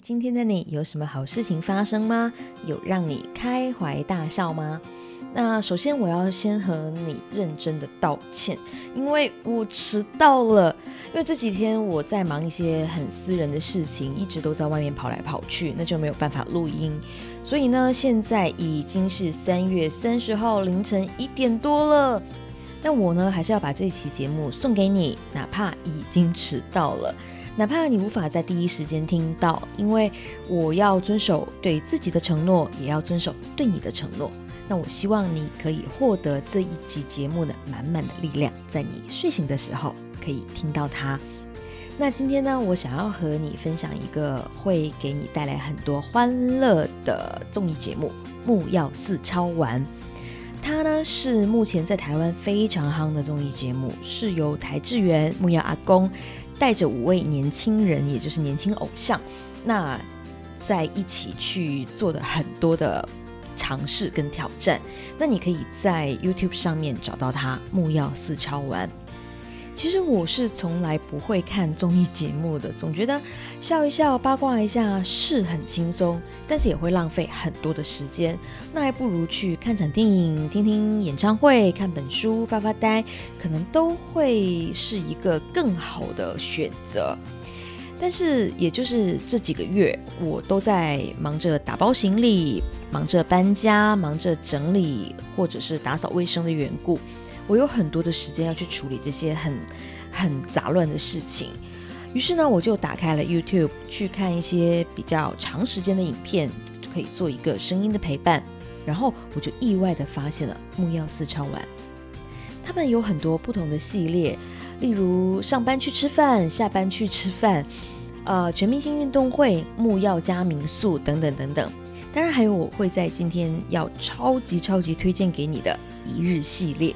今天的你有什么好事情发生吗？有让你开怀大笑吗？那首先我要先和你认真的道歉，因为我迟到了。因为这几天我在忙一些很私人的事情，一直都在外面跑来跑去，那就没有办法录音。所以呢，现在已经是三月三十号凌晨一点多了。但我呢，还是要把这期节目送给你，哪怕已经迟到了。哪怕你无法在第一时间听到，因为我要遵守对自己的承诺，也要遵守对你的承诺。那我希望你可以获得这一集节目的满满的力量，在你睡醒的时候可以听到它。那今天呢，我想要和你分享一个会给你带来很多欢乐的综艺节目《木曜四超玩》。它呢是目前在台湾非常夯的综艺节目，是由台志源、木曜阿公。带着五位年轻人，也就是年轻偶像，那在一起去做的很多的尝试跟挑战。那你可以在 YouTube 上面找到他木曜四超玩。其实我是从来不会看综艺节目的，总觉得笑一笑、八卦一下是很轻松，但是也会浪费很多的时间。那还不如去看场电影、听听演唱会、看本书、发发呆，可能都会是一个更好的选择。但是也就是这几个月，我都在忙着打包行李、忙着搬家、忙着整理或者是打扫卫生的缘故。我有很多的时间要去处理这些很很杂乱的事情，于是呢，我就打开了 YouTube 去看一些比较长时间的影片，可以做一个声音的陪伴。然后我就意外的发现了木曜四超玩，他们有很多不同的系列，例如上班去吃饭，下班去吃饭，呃，全明星运动会、木曜加民宿等等等等。当然还有我会在今天要超级超级推荐给你的一日系列。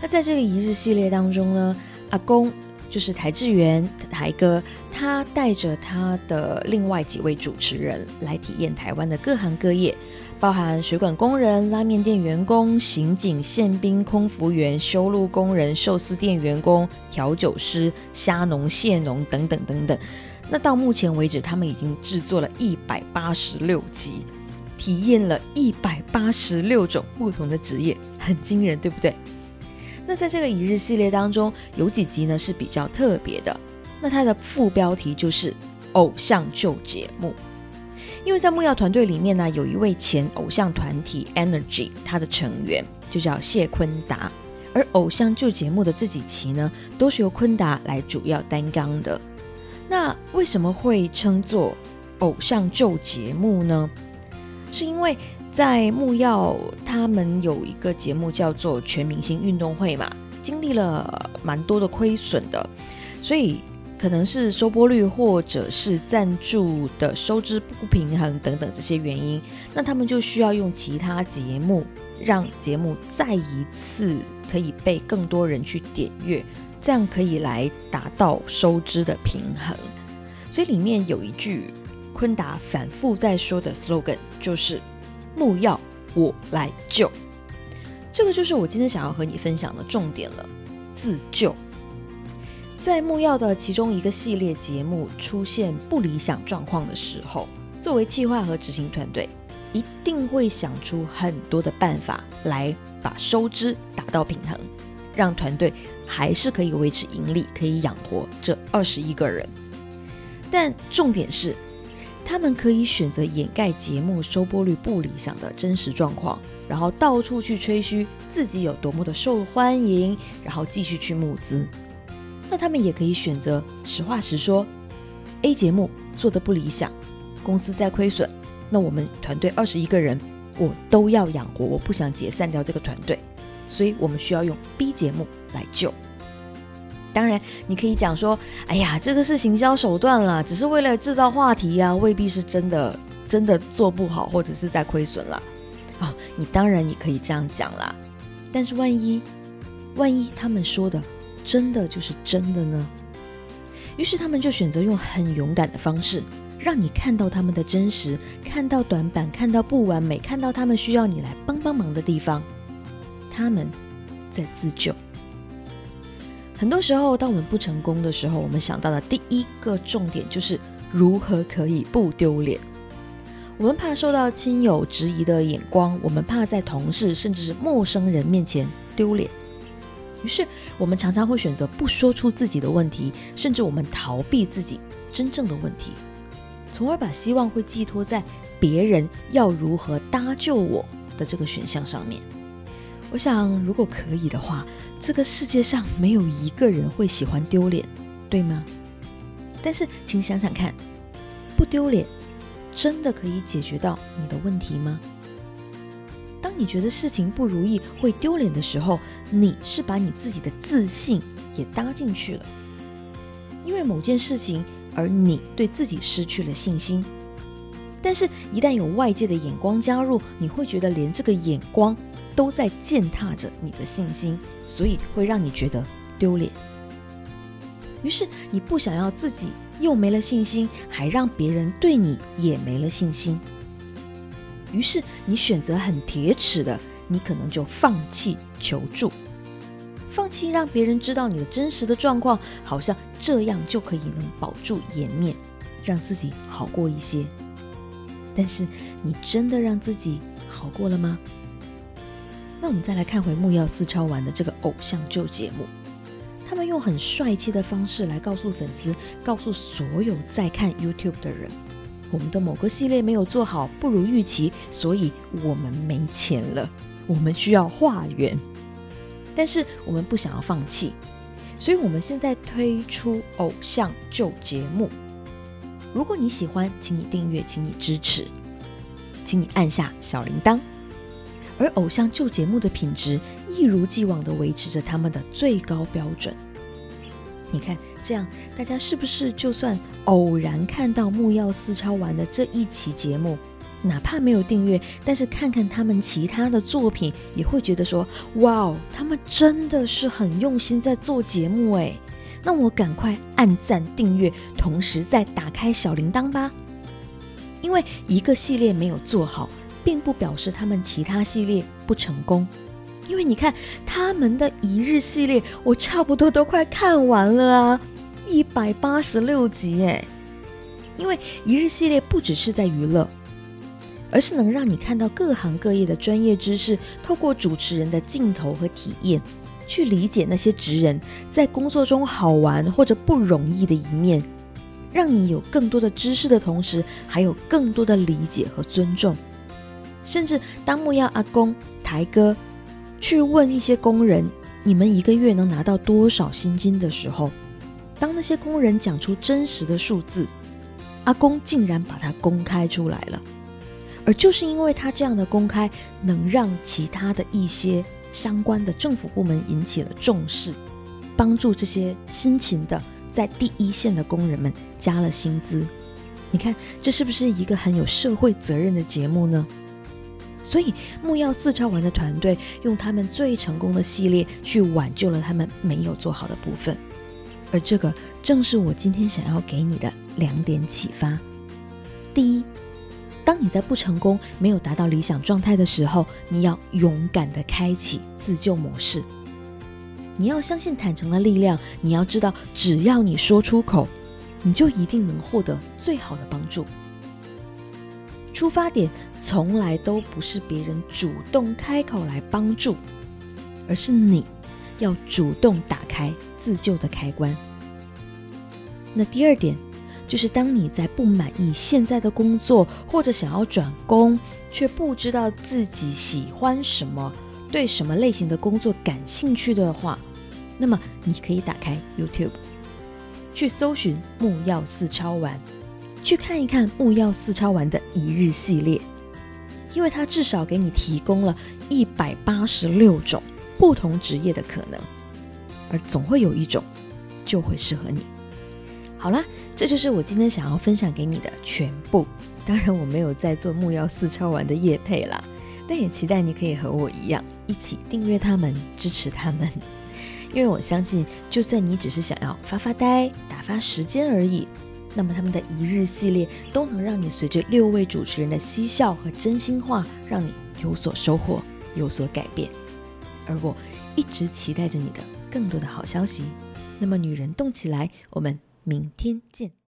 那在这个一日系列当中呢，阿公就是台志源台哥，他带着他的另外几位主持人来体验台湾的各行各业，包含水管工人、拉面店员工、刑警、宪兵、空服员、修路工人、寿司店员工、调酒师、虾农、蟹农等等等等。那到目前为止，他们已经制作了一百八十六集，体验了一百八十六种不同的职业，很惊人，对不对？那在这个一日系列当中，有几集呢是比较特别的。那它的副标题就是偶像旧节目，因为在木曜团队里面呢，有一位前偶像团体 Energy，他的成员就叫谢坤达，而偶像旧节目的这几期呢，都是由坤达来主要担纲的。那为什么会称作偶像旧节目呢？是因为。在木曜，他们有一个节目叫做《全明星运动会》嘛，经历了蛮多的亏损的，所以可能是收播率或者是赞助的收支不平衡等等这些原因，那他们就需要用其他节目，让节目再一次可以被更多人去点阅，这样可以来达到收支的平衡。所以里面有一句昆达反复在说的 slogan 就是。木曜，我来救。这个就是我今天想要和你分享的重点了。自救，在木曜的其中一个系列节目出现不理想状况的时候，作为计划和执行团队，一定会想出很多的办法来把收支达到平衡，让团队还是可以维持盈利，可以养活这二十一个人。但重点是。他们可以选择掩盖节目收播率不理想的真实状况，然后到处去吹嘘自己有多么的受欢迎，然后继续去募资。那他们也可以选择实话实说，A 节目做的不理想，公司在亏损，那我们团队二十一个人，我都要养活，我不想解散掉这个团队，所以我们需要用 B 节目来救。当然，你可以讲说：“哎呀，这个是行销手段啦，只是为了制造话题呀，未必是真的，真的做不好或者是在亏损啦。啊，你当然也可以这样讲啦。但是万一，万一他们说的真的就是真的呢？于是他们就选择用很勇敢的方式，让你看到他们的真实，看到短板，看到不完美，看到他们需要你来帮帮忙的地方。他们在自救。”很多时候，当我们不成功的时候，我们想到的第一个重点就是如何可以不丢脸？我们怕受到亲友质疑的眼光，我们怕在同事甚至是陌生人面前丢脸，于是我们常常会选择不说出自己的问题，甚至我们逃避自己真正的问题，从而把希望会寄托在别人要如何搭救我的这个选项上面。我想，如果可以的话，这个世界上没有一个人会喜欢丢脸，对吗？但是，请想想看，不丢脸。真的可以解决到你的问题吗？当你觉得事情不如意、会丢脸的时候，你是把你自己的自信也搭进去了。因为某件事情，而你对自己失去了信心。但是，一旦有外界的眼光加入，你会觉得连这个眼光都在践踏着你的信心，所以会让你觉得丢脸。于是，你不想要自己。又没了信心，还让别人对你也没了信心。于是你选择很铁齿的，你可能就放弃求助，放弃让别人知道你的真实的状况，好像这样就可以能保住颜面，让自己好过一些。但是你真的让自己好过了吗？那我们再来看回木曜四超玩的这个偶像旧节目。他们用很帅气的方式来告诉粉丝，告诉所有在看 YouTube 的人，我们的某个系列没有做好，不如预期，所以我们没钱了，我们需要化缘。但是我们不想要放弃，所以我们现在推出偶像旧节目。如果你喜欢，请你订阅，请你支持，请你按下小铃铛。而偶像旧节目的品质一如既往的维持着他们的最高标准。你看，这样大家是不是就算偶然看到木曜四超玩的这一期节目，哪怕没有订阅，但是看看他们其他的作品，也会觉得说：哇哦，他们真的是很用心在做节目诶。那我赶快按赞订阅，同时再打开小铃铛吧。因为一个系列没有做好。并不表示他们其他系列不成功，因为你看他们的一日系列，我差不多都快看完了啊，一百八十六集哎。因为一日系列不只是在娱乐，而是能让你看到各行各业的专业知识，透过主持人的镜头和体验，去理解那些职人在工作中好玩或者不容易的一面，让你有更多的知识的同时，还有更多的理解和尊重。甚至当木曜阿公、台哥去问一些工人：“你们一个月能拿到多少薪金？”的时候，当那些工人讲出真实的数字，阿公竟然把它公开出来了。而就是因为他这样的公开，能让其他的一些相关的政府部门引起了重视，帮助这些辛勤的在第一线的工人们加了薪资。你看，这是不是一个很有社会责任的节目呢？所以木曜四超玩的团队用他们最成功的系列去挽救了他们没有做好的部分，而这个正是我今天想要给你的两点启发。第一，当你在不成功、没有达到理想状态的时候，你要勇敢的开启自救模式。你要相信坦诚的力量，你要知道，只要你说出口，你就一定能获得最好的帮助。出发点从来都不是别人主动开口来帮助，而是你要主动打开自救的开关。那第二点就是，当你在不满意现在的工作，或者想要转工，却不知道自己喜欢什么，对什么类型的工作感兴趣的话，那么你可以打开 YouTube，去搜寻木曜四超玩。去看一看木曜四超玩的一日系列，因为它至少给你提供了一百八十六种不同职业的可能，而总会有一种就会适合你。好啦，这就是我今天想要分享给你的全部。当然，我没有在做木曜四超玩的夜配啦，但也期待你可以和我一样，一起订阅他们，支持他们。因为我相信，就算你只是想要发发呆、打发时间而已。那么他们的一日系列都能让你随着六位主持人的嬉笑和真心话，让你有所收获，有所改变。而我一直期待着你的更多的好消息。那么女人动起来，我们明天见。